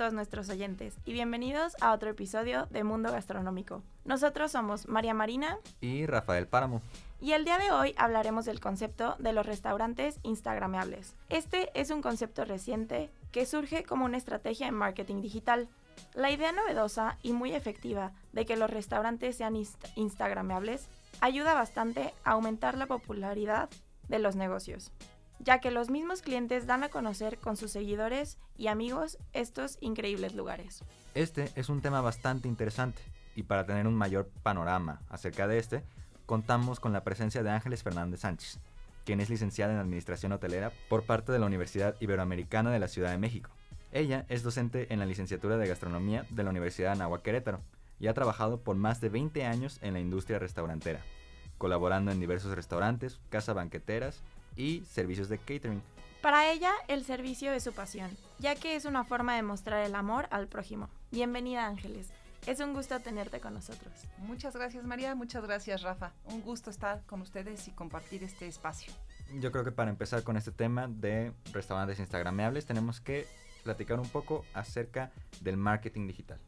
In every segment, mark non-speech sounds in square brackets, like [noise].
Todos nuestros oyentes y bienvenidos a otro episodio de Mundo Gastronómico. Nosotros somos María Marina y Rafael Páramo. y el día de hoy hablaremos del concepto de los restaurantes instagrameables. Este es un concepto reciente que surge como una estrategia en marketing digital. La idea novedosa y muy efectiva de que los restaurantes sean inst- instagrameables ayuda bastante a aumentar la popularidad de los negocios ya que los mismos clientes dan a conocer con sus seguidores y amigos estos increíbles lugares. Este es un tema bastante interesante y para tener un mayor panorama acerca de este, contamos con la presencia de Ángeles Fernández Sánchez, quien es licenciada en Administración Hotelera por parte de la Universidad Iberoamericana de la Ciudad de México. Ella es docente en la licenciatura de Gastronomía de la Universidad de Anáhuac Querétaro y ha trabajado por más de 20 años en la industria restaurantera, colaborando en diversos restaurantes, casas banqueteras y servicios de catering. Para ella, el servicio es su pasión, ya que es una forma de mostrar el amor al prójimo. Bienvenida Ángeles, es un gusto tenerte con nosotros. Muchas gracias María, muchas gracias Rafa. Un gusto estar con ustedes y compartir este espacio. Yo creo que para empezar con este tema de restaurantes instagrameables tenemos que platicar un poco acerca del marketing digital.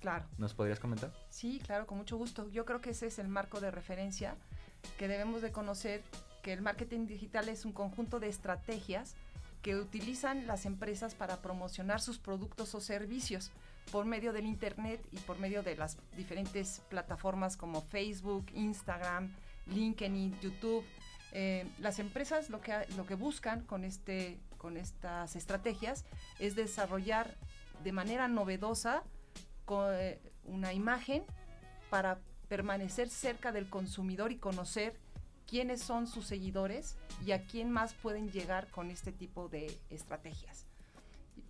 Claro. ¿Nos podrías comentar? Sí, claro, con mucho gusto. Yo creo que ese es el marco de referencia que debemos de conocer el marketing digital es un conjunto de estrategias que utilizan las empresas para promocionar sus productos o servicios por medio del internet y por medio de las diferentes plataformas como Facebook, Instagram, LinkedIn, YouTube. Eh, las empresas lo que, lo que buscan con, este, con estas estrategias es desarrollar de manera novedosa eh, una imagen para permanecer cerca del consumidor y conocer quiénes son sus seguidores y a quién más pueden llegar con este tipo de estrategias.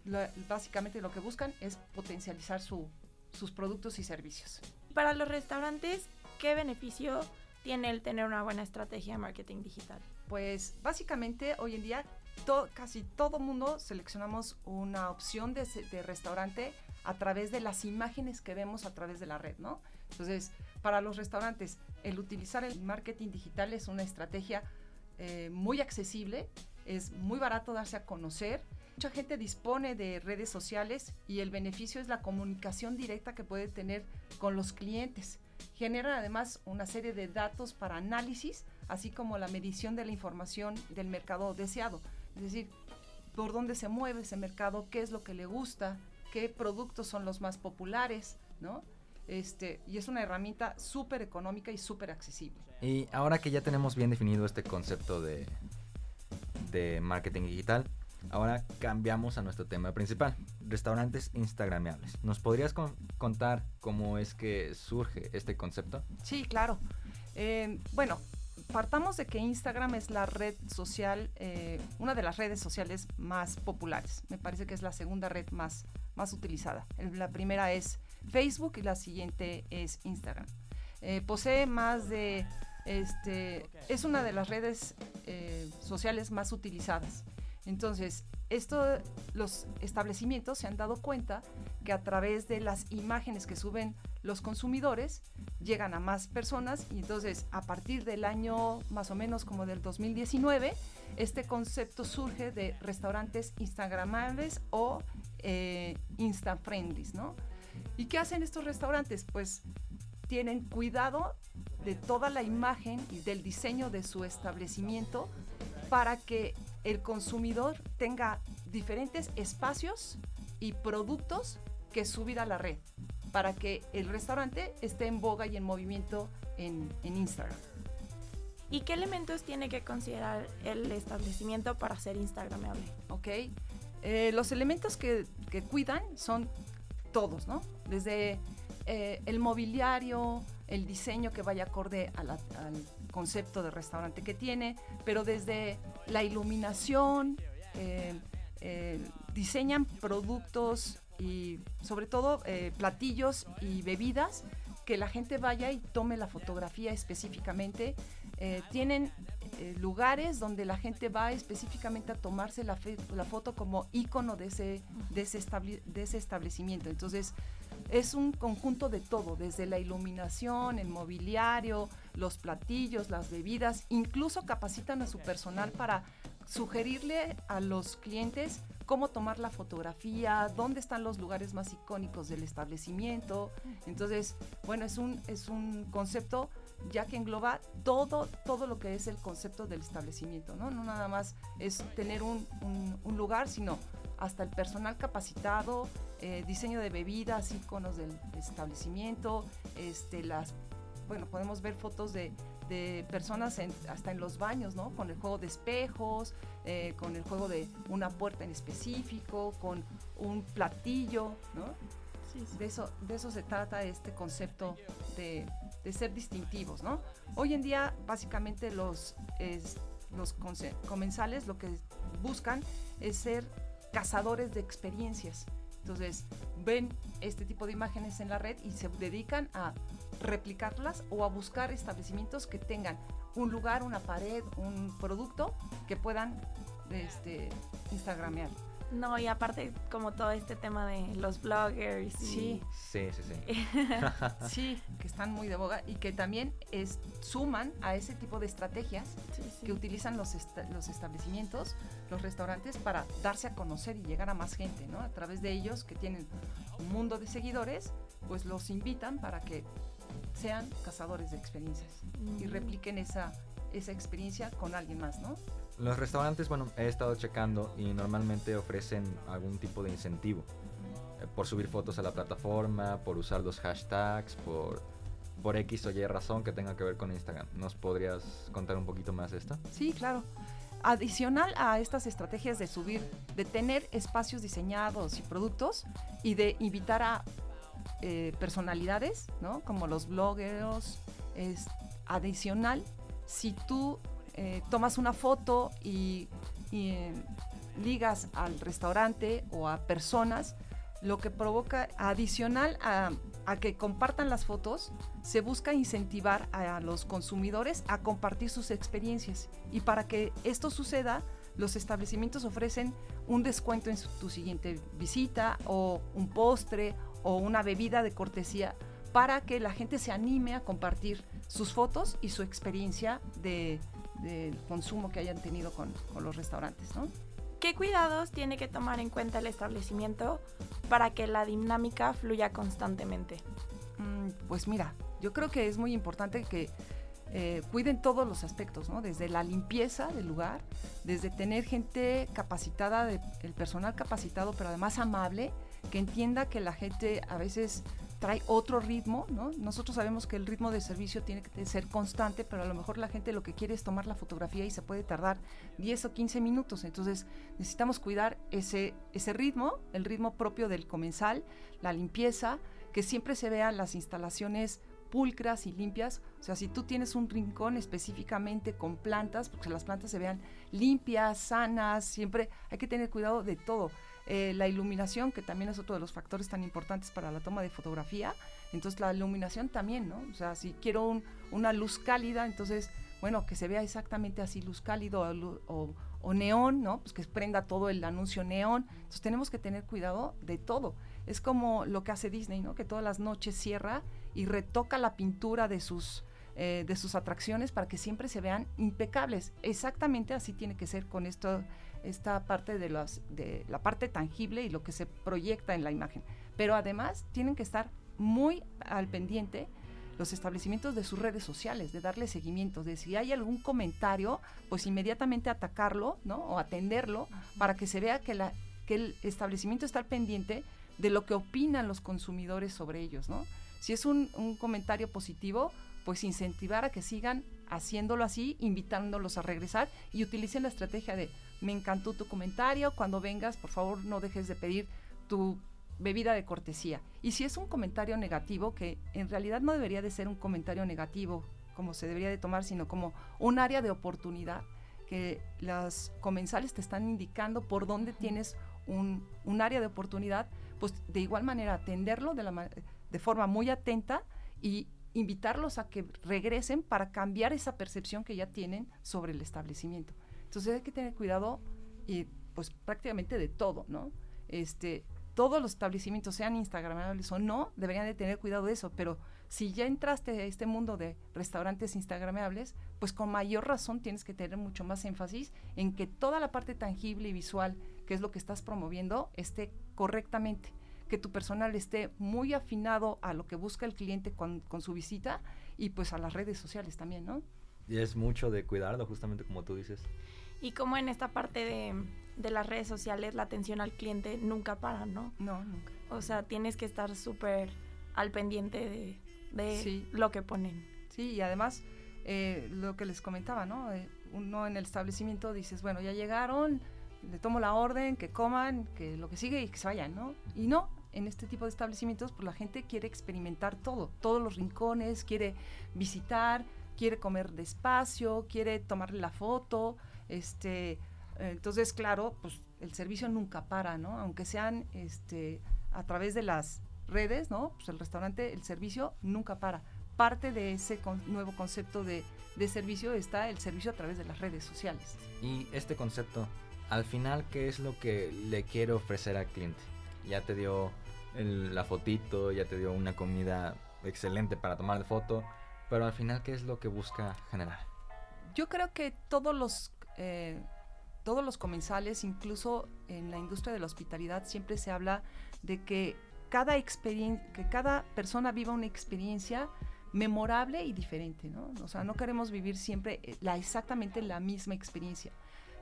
Lo- básicamente lo que buscan es potencializar su- sus productos y servicios. Para los restaurantes, ¿qué beneficio tiene el tener una buena estrategia de marketing digital? Pues básicamente hoy en día to- casi todo mundo seleccionamos una opción de, de restaurante a través de las imágenes que vemos a través de la red, ¿no? Entonces, para los restaurantes, el utilizar el marketing digital es una estrategia eh, muy accesible, es muy barato darse a conocer. Mucha gente dispone de redes sociales y el beneficio es la comunicación directa que puede tener con los clientes. Generan además una serie de datos para análisis, así como la medición de la información del mercado deseado. Es decir, por dónde se mueve ese mercado, qué es lo que le gusta, qué productos son los más populares, ¿no? Este, y es una herramienta súper económica y súper accesible. Y ahora que ya tenemos bien definido este concepto de, de marketing digital, ahora cambiamos a nuestro tema principal, restaurantes instagrameables. ¿Nos podrías con- contar cómo es que surge este concepto? Sí, claro. Eh, bueno, partamos de que Instagram es la red social, eh, una de las redes sociales más populares. Me parece que es la segunda red más, más utilizada. El- la primera es Facebook y la siguiente es Instagram. Eh, posee más de, este, es una de las redes eh, sociales más utilizadas. Entonces, esto, los establecimientos se han dado cuenta que a través de las imágenes que suben los consumidores llegan a más personas y entonces a partir del año más o menos como del 2019 este concepto surge de restaurantes instagramables o eh, insta friendlies, ¿no? ¿Y qué hacen estos restaurantes? Pues tienen cuidado de toda la imagen y del diseño de su establecimiento para que el consumidor tenga diferentes espacios y productos que subir a la red para que el restaurante esté en boga y en movimiento en, en Instagram. ¿Y qué elementos tiene que considerar el establecimiento para ser instagramable? ¿ok? Eh, los elementos que, que cuidan son todos, ¿no? Desde eh, el mobiliario, el diseño que vaya acorde al concepto de restaurante que tiene, pero desde la iluminación, eh, eh, diseñan productos y sobre todo platillos y bebidas que la gente vaya y tome la fotografía específicamente. Tienen eh, lugares donde la gente va específicamente a tomarse la, la foto como icono de ese, de, ese de ese establecimiento. Entonces, es un conjunto de todo, desde la iluminación, el mobiliario, los platillos, las bebidas, incluso capacitan a su personal para sugerirle a los clientes cómo tomar la fotografía, dónde están los lugares más icónicos del establecimiento. Entonces, bueno, es un, es un concepto ya que engloba todo, todo lo que es el concepto del establecimiento, ¿no? No nada más es tener un, un, lugar, sino hasta el personal capacitado, eh, diseño de bebidas, iconos del establecimiento, este, las, bueno, podemos ver fotos de, de personas hasta en los baños, ¿no? Con el juego de espejos, eh, con el juego de una puerta en específico, con un platillo, ¿no? De, eso, de eso se trata este concepto de, de ser distintivos, ¿no? Hoy en día, básicamente, los, los comensales lo que buscan es ser cazadores de experiencias. Entonces, ven este tipo de imágenes en la red y se dedican a replicarlas o a buscar establecimientos que tengan un lugar, una pared, un producto que puedan este, instagramear. No, y aparte como todo este tema de los bloggers. Sí, sí, sí, sí. [laughs] sí, que están muy de boga y que también es, suman a ese tipo de estrategias que utilizan los, los establecimientos, los restaurantes, para darse a conocer y llegar a más gente, ¿no? A través de ellos que tienen un mundo de seguidores, pues los invitan para que sean cazadores de experiencias y mm. repliquen esa, esa experiencia con alguien más, ¿no? Los restaurantes, bueno, he estado checando y normalmente ofrecen algún tipo de incentivo eh, por subir fotos a la plataforma, por usar los hashtags, por, por X o Y razón que tenga que ver con Instagram. ¿Nos podrías contar un poquito más esto? Sí, claro. Adicional a estas estrategias de subir, de tener espacios diseñados y productos y de invitar a eh, personalidades, ¿no? Como los bloggers, es adicional, si tú eh, tomas una foto y, eh, ligas al restaurante o a personas, lo que provoca adicional a, a, que compartan las fotos, se busca incentivar a los consumidores a compartir sus experiencias. Y para que esto suceda, los establecimientos ofrecen un descuento en tu siguiente visita o un postre o una bebida de cortesía para que la gente se anime a compartir sus fotos y su experiencia de, del consumo que hayan tenido con, los restaurantes, ¿no? ¿Qué cuidados tiene que tomar en cuenta el establecimiento para que la dinámica fluya constantemente? Mm, pues mira, yo creo que es muy importante que eh, cuiden todos los aspectos, ¿no? Desde la limpieza del lugar, desde tener gente capacitada, el personal capacitado, pero además amable, que entienda que la gente a veces trae otro ritmo, ¿no? Nosotros sabemos que el ritmo de servicio tiene que ser constante, pero a lo mejor la gente lo que quiere es tomar la fotografía y se puede tardar 10 o 15 minutos. Entonces necesitamos cuidar ese, ese ritmo, el ritmo propio del comensal, la limpieza, que siempre se vean las instalaciones pulcras y limpias. O sea, si tú tienes un rincón específicamente con plantas, porque las plantas se vean limpias, sanas, siempre hay que tener cuidado de todo. Eh, la iluminación, que también es otro de los factores tan importantes para la toma de fotografía. Entonces la iluminación también, ¿no? O sea, si quiero una luz cálida, entonces, bueno, que se vea exactamente así, luz cálido o, o, neón, ¿no? Pues que prenda todo el anuncio neón. Entonces tenemos que tener cuidado de todo. Es como lo que hace Disney, ¿no? Que todas las noches cierra y retoca la pintura de sus, eh, de sus atracciones para que siempre se vean impecables. Exactamente así tiene que ser con esto esta parte de, las, de la parte tangible y lo que se proyecta en la imagen. Pero además tienen que estar muy al pendiente los establecimientos de sus redes sociales, de darle seguimiento, de si hay algún comentario, pues inmediatamente atacarlo, ¿no? O atenderlo para que se vea que, la, que el establecimiento está al pendiente de lo que opinan los consumidores sobre ellos, ¿no? Si es un, un comentario positivo, pues incentivar a que sigan haciéndolo así, invitándolos a regresar y utilicen la estrategia de me encantó tu comentario, cuando vengas, por favor, no dejes de pedir tu bebida de cortesía. Y si es un comentario negativo, que en realidad no debería de ser un comentario negativo como se debería de tomar, sino como un área de oportunidad, que las comensales te están indicando por dónde tienes un, un área de oportunidad, pues de igual manera atenderlo de, la, de forma muy atenta y invitarlos a que regresen para cambiar esa percepción que ya tienen sobre el establecimiento. Entonces hay que tener cuidado y pues prácticamente de todo, ¿no? Este, todos los establecimientos, sean instagramables o no, deberían de tener cuidado de eso, pero si ya entraste a este mundo de restaurantes instagramables, pues con mayor razón tienes que tener mucho más énfasis en que toda la parte tangible y visual, que es lo que estás promoviendo, esté correctamente, que tu personal esté muy afinado a lo que busca el cliente con, con su visita y pues a las redes sociales también, ¿no? Y es mucho de cuidarlo, justamente como tú dices. Y como en esta parte de, de las redes sociales, la atención al cliente nunca para, ¿no? No, nunca. O sea, tienes que estar súper al pendiente de, de lo que ponen. Sí, y además, eh, lo que les comentaba, ¿no? Eh, uno en el establecimiento dices, bueno, ya llegaron, le tomo la orden, que coman, que lo que sigue y que se vayan, ¿no? Y no, en este tipo de establecimientos, pues la gente quiere experimentar todo, todos los rincones, quiere visitar, quiere comer despacio, quiere tomarle la foto, este, entonces, claro, pues el servicio nunca para, ¿no? Aunque sean este, a través de las redes, ¿no? Pues el restaurante, el servicio nunca para. Parte de ese nuevo concepto de, de, servicio está el servicio a través de las redes sociales. Y este concepto, al final, ¿qué es lo que le quiere ofrecer al cliente? Ya te dio la fotito, ya te dio una comida excelente para tomar de foto, pero al final, ¿qué es lo que busca generar? Yo creo que todos los eh, todos los comensales, incluso en la industria de la hospitalidad, siempre se habla de que cada, que cada persona viva una experiencia memorable y diferente, ¿no? O sea, no queremos vivir siempre eh, la, exactamente la misma experiencia.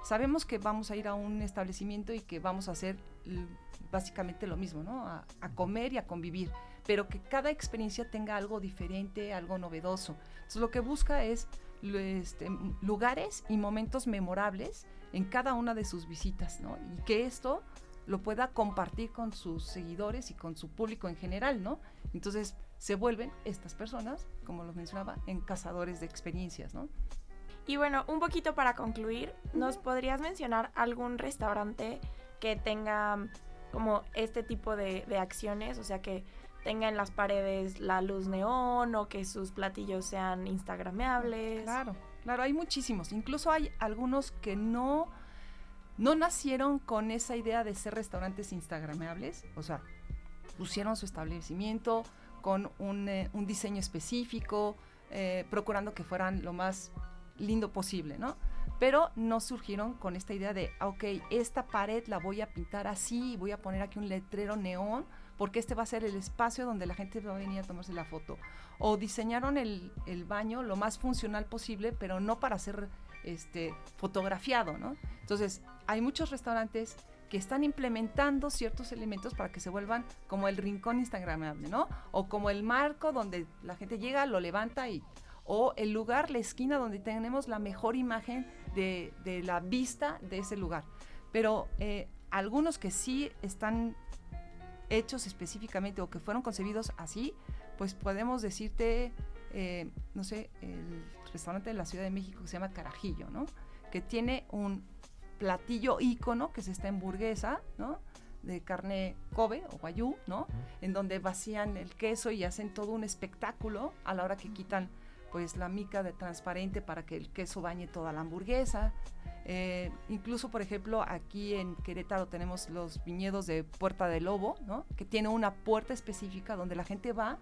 Sabemos que vamos a ir a un establecimiento y que vamos a hacer básicamente lo mismo, ¿no? A, a comer y a convivir, pero que cada experiencia tenga algo diferente, algo novedoso. Entonces, lo que busca es este, lugares y momentos memorables en cada una de sus visitas, ¿no? Y que esto lo pueda compartir con sus seguidores y con su público en general, ¿no? Entonces se vuelven estas personas, como lo mencionaba, en cazadores de experiencias, ¿no? Y bueno, un poquito para concluir, ¿nos podrías mencionar algún restaurante que tenga como este tipo de, de acciones? O sea, que tenga en las paredes la luz neón o que sus platillos sean instagrameables. Claro, claro, hay muchísimos. Incluso hay algunos que no, no nacieron con esa idea de ser restaurantes instagrameables. O sea, pusieron su establecimiento con un, eh, diseño específico, eh, procurando que fueran lo más lindo posible, ¿no? Pero no surgieron con esta idea de, ah, ok, esta pared la voy a pintar así, voy a poner aquí un letrero neón porque este va a ser el espacio donde la gente va a venir a tomarse la foto. O diseñaron el, baño lo más funcional posible, pero no para ser este, fotografiado, ¿no? Entonces, hay muchos restaurantes que están implementando ciertos elementos para que se vuelvan como el rincón instagramable, ¿no? O como el marco donde la gente llega, lo levanta y... O el lugar, la esquina donde tenemos la mejor imagen de, la vista de ese lugar. Pero eh, algunos que sí están hechos específicamente o que fueron concebidos así, pues podemos decirte, eh, no sé, el restaurante de la Ciudad de México que se llama Carajillo, ¿no? Que tiene un platillo ícono que es esta hamburguesa, ¿no? De carne Kobe o guayú, ¿no? En donde vacían el queso y hacen todo un espectáculo a la hora que quitan pues la mica de transparente para que el queso bañe toda la hamburguesa. Eh, incluso, por ejemplo, aquí en Querétaro tenemos los viñedos de Puerta del Lobo, ¿no? que tiene una puerta específica donde la gente va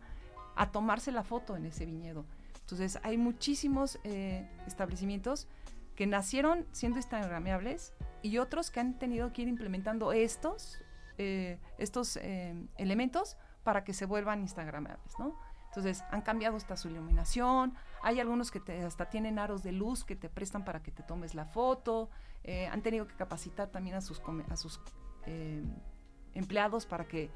a tomarse la foto en ese viñedo. Entonces, hay muchísimos eh, establecimientos que nacieron siendo instagrameables y otros que han tenido que ir implementando estos, eh, estos elementos para que se vuelvan instagrameables, ¿no? Entonces, han cambiado hasta su iluminación, hay algunos que hasta tienen aros de luz que te prestan para que te tomes la foto, eh, han tenido que capacitar también a sus, a sus eh, empleados para que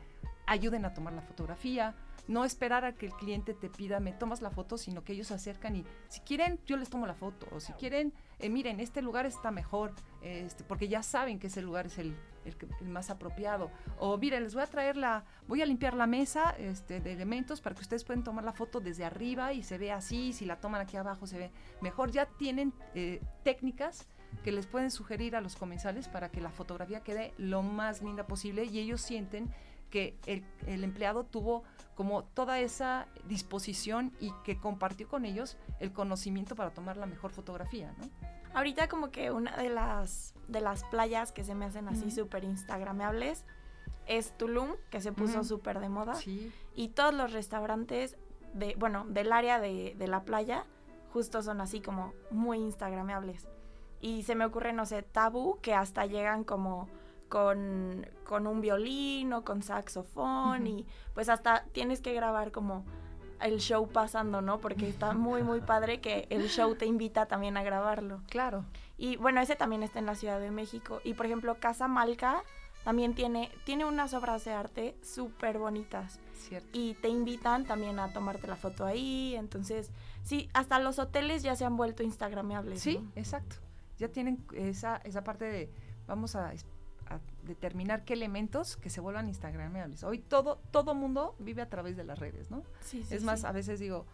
ayuden a tomar la fotografía, no esperar a que el cliente te pida, me tomas la foto, sino que ellos se acercan y si quieren, yo les tomo la foto, o si quieren, eh, miren, este lugar está mejor, este, porque ya saben que ese lugar es el, más apropiado. O miren, les voy a traer la, voy a limpiar la mesa este, de elementos para que ustedes puedan tomar la foto desde arriba y se ve así, si la toman aquí abajo se ve mejor. Ya tienen eh, técnicas que les pueden sugerir a los comensales para que la fotografía quede lo más linda posible y ellos sienten que el, el empleado tuvo como toda esa disposición y que compartió con ellos el conocimiento para tomar la mejor fotografía, ¿no? Ahorita como que una de las, de las playas que se me hacen así súper instagrameables es Tulum, que se puso súper de moda. Sí. Y todos los restaurantes de, bueno, del área de, de la playa, justo son así como muy instagrameables. Y se me ocurre, no sé, tabú, que hasta llegan como con, con un violín o con saxofón y pues hasta tienes que grabar como el show pasando, ¿no? Porque está muy, muy padre que el show te invita también a grabarlo. Claro. Y bueno, ese también está en la Ciudad de México. Y por ejemplo, Casa Malca también tiene, tiene unas obras de arte súper bonitas Cierto. y te invitan también a tomarte la foto ahí. Entonces, sí, hasta los hoteles ya se han vuelto instagrameables. Sí, ¿no? exacto. Ya tienen esa, esa parte de vamos a, a determinar qué elementos que se vuelvan instagrameables. Hoy todo todo mundo vive a través de las redes, ¿no? Sí, sí, es más, sí. a veces digo,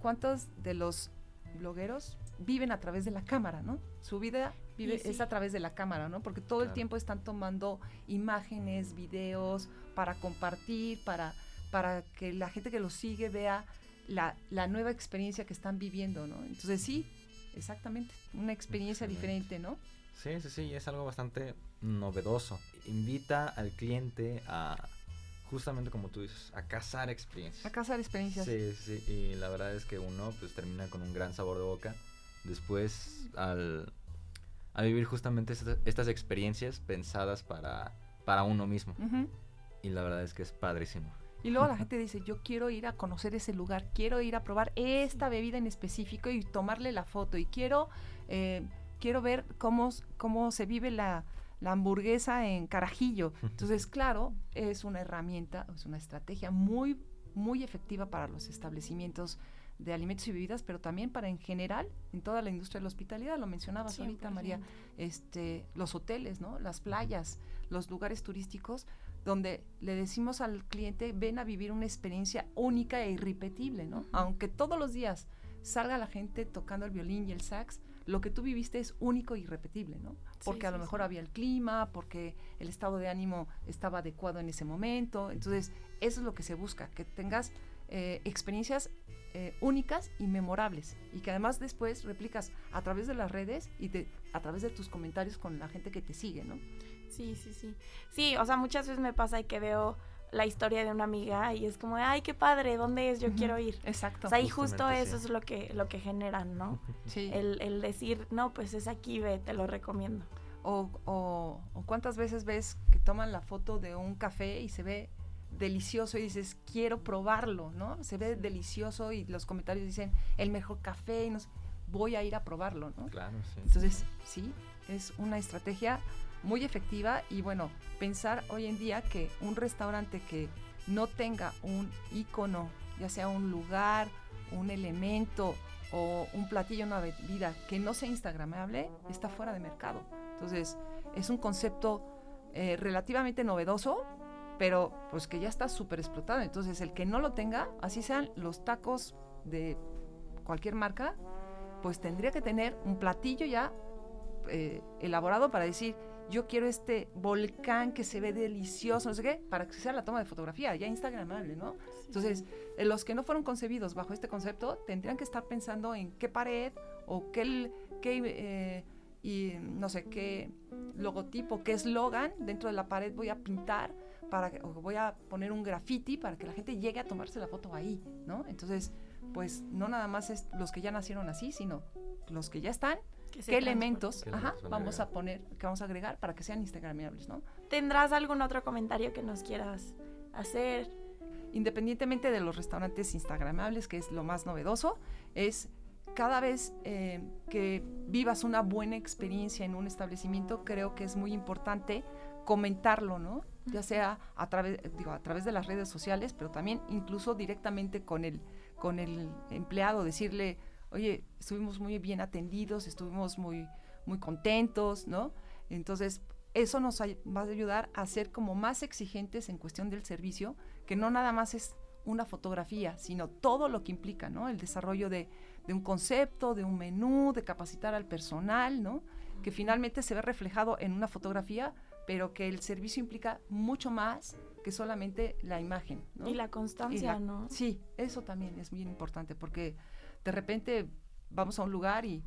¿cuántos de los blogueros viven a través de la cámara, ¿no? Su vida vive, sí. es a través de la cámara, ¿no? Porque todo el tiempo están tomando imágenes, videos para compartir, para, para que la gente que los sigue vea la, la nueva experiencia que están viviendo, ¿no? Entonces sí, exactamente, una experiencia Excelente. diferente, ¿no? Sí, sí, sí, es algo bastante novedoso. Invita al cliente a, justamente como tú dices, a cazar experiencias. A cazar experiencias. Sí, sí, y la verdad es que uno pues termina con un gran sabor de boca después al, a vivir justamente estas, estas experiencias pensadas para, para uno mismo. Y la verdad es que es padrísimo. Y luego la [laughs] gente dice, yo quiero ir a conocer ese lugar, quiero ir a probar esta bebida en específico y tomarle la foto y quiero, eh, quiero ver cómo, cómo se vive la, la hamburguesa en Carajillo. Entonces, claro, es una herramienta, es una estrategia muy, muy efectiva para los establecimientos de alimentos y bebidas, pero también para en general, en toda la industria de la hospitalidad, lo mencionabas ahorita, María, 100%. este, los hoteles, ¿no? Las playas, los lugares turísticos, donde le decimos al cliente, ven a vivir una experiencia única e irrepetible, ¿no? Aunque todos los días salga la gente tocando el violín y el sax, lo que tú viviste es único e irrepetible, ¿no? Porque a sí, lo mejor sí. había el clima, porque el estado de ánimo estaba adecuado en ese momento. Entonces, eso es lo que se busca, que tengas eh, experiencias eh, únicas y memorables y que además después replicas a través de las redes y de, a través de tus comentarios con la gente que te sigue, ¿no? Sí, sí, sí. Sí, o sea, muchas veces me pasa que veo la historia de una amiga y es como, ay, qué padre, ¿dónde es? Yo Ujú. quiero ir. Exacto. O sea, y justo eso sí. es lo que, lo que generan, ¿no? [laughs] sí. El, el decir, no, pues es aquí, ve, te lo recomiendo. O, o- o cuántas veces ves que toman la foto de un café y se ve delicioso y dices, quiero probarlo, ¿no? Se ve delicioso y los comentarios dicen, el mejor café y no sé, voy a ir a probarlo, ¿no? Claro, sí. Entonces, sí, es una estrategia muy efectiva y bueno, pensar hoy en día que un restaurante que no tenga un icono, ya sea un lugar, un elemento o un platillo, una bebida que no sea instagramable, está fuera de mercado. Entonces, es un concepto eh, relativamente novedoso, pero pues que ya está súper explotado. Entonces, el que no lo tenga, así sean los tacos de cualquier marca, pues tendría que tener un platillo ya eh, elaborado para decir, yo quiero este volcán que se ve delicioso, no sé qué, para que sea la toma de fotografía, ya instagramable, ¿no? Entonces, eh, los que no fueron concebidos bajo este concepto tendrían que estar pensando en qué pared o qué, qué, eh, y no sé, qué logotipo, qué eslogan dentro de la pared voy a pintar para o voy a poner un graffiti para que la gente llegue a tomarse la foto ahí, ¿no? Entonces, pues no nada más es los que ya nacieron así, sino los que ya están, qué elementos ¿Qué ajá, elementos van a vamos a agregar? poner, que vamos a agregar para que sean instagramables, ¿no? ¿Tendrás algún otro comentario que nos quieras hacer? independientemente de los restaurantes instagramables, que es lo más novedoso, es cada vez eh, que vivas una buena experiencia en un establecimiento, creo que es muy importante comentarlo, ¿no? Ya sea a través, digo, a través de las redes sociales, pero también incluso directamente con el, con el empleado, decirle, oye, estuvimos muy bien atendidos, estuvimos muy, muy contentos, ¿no? Entonces, eso nos va a ayudar a ser como más exigentes en cuestión del servicio, que no nada más es una fotografía, sino todo lo que implica, ¿no? El desarrollo de, de un concepto, de un menú, de capacitar al personal, ¿no? Que finalmente se ve reflejado en una fotografía, pero que el servicio implica mucho más que solamente la imagen. ¿no? Y la constancia, Y la- ¿no? Sí, eso también es bien importante porque de repente vamos a un lugar y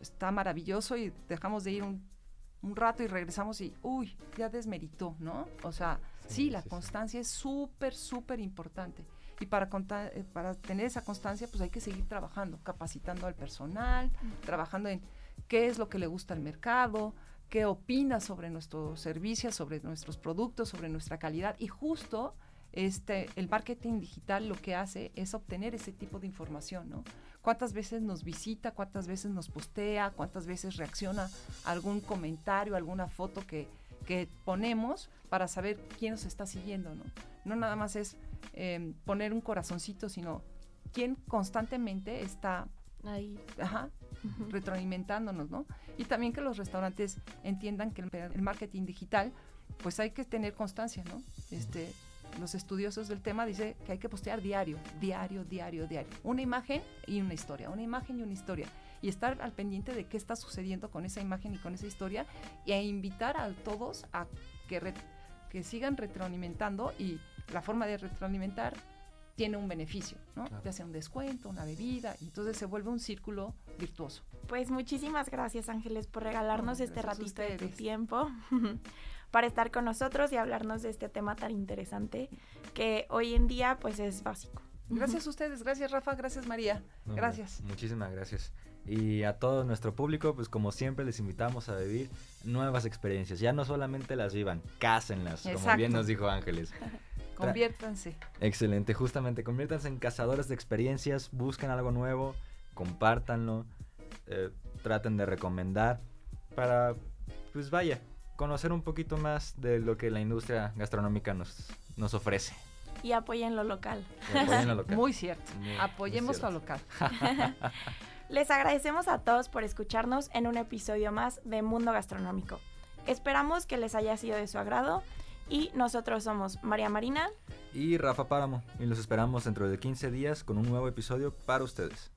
está maravilloso y dejamos de ir un, un rato y regresamos y, uy, ya desmeritó, ¿no? O sea, sí, Sí, la sí, sí. constancia es súper, súper importante. Y para, conta- eh, para tener esa constancia, pues hay que seguir trabajando, capacitando al personal, trabajando en qué es lo que le gusta al mercado, qué opina sobre nuestros servicios, sobre nuestros productos, sobre nuestra calidad. Y justo este, el marketing digital lo que hace es obtener ese tipo de información, ¿no? Cuántas veces nos visita, cuántas veces nos postea, cuántas veces reacciona a algún comentario, alguna foto que, que ponemos para saber quién nos está siguiendo, ¿no? No nada más es eh, poner un corazoncito, sino quién constantemente está Ahí. ajá, retroalimentándonos, ¿no? Y también que los restaurantes entiendan que el, el marketing digital, pues hay que tener constancia, ¿no? Este, los estudiosos del tema dicen que hay que postear diario, diario, diario, diario. Una imagen y una historia, una imagen y una historia. Y estar al pendiente de qué está sucediendo con esa imagen y con esa historia y a invitar a todos a que, re- que sigan retroalimentando y la forma de retroalimentar tiene un beneficio, ¿no? Claro. Ya sea un descuento, una bebida, y entonces se vuelve un círculo virtuoso. Pues muchísimas gracias Ángeles por regalarnos No, este ratito de tu tiempo [laughs] para estar con nosotros y hablarnos de este tema tan interesante que hoy en día pues es básico. Gracias a ustedes, gracias Rafa, gracias María, No, gracias. Muchísimas gracias. Y a todo nuestro público, pues como siempre les invitamos a vivir nuevas experiencias. Ya no solamente las vivan, cásenlas, como bien Exacto. nos dijo Ángeles. [laughs] Conviértanse. Excelente, justamente, conviértanse en cazadores de experiencias, busquen algo nuevo, compártanlo, eh, traten de recomendar para, pues vaya, conocer un poquito más de lo que la industria gastronómica nos, nos ofrece. Y apoyen lo local. Y apoyen lo local. [laughs] Muy cierto. Muy- muy Apoyemos cierto. lo local. [laughs] [laughs] Les agradecemos a todos por escucharnos en un episodio más de Mundo Gastronómico. Esperamos que les haya sido de su agrado y nosotros somos María Marina Y Rafa Páramo, y los esperamos dentro de 15 días con un nuevo episodio para ustedes.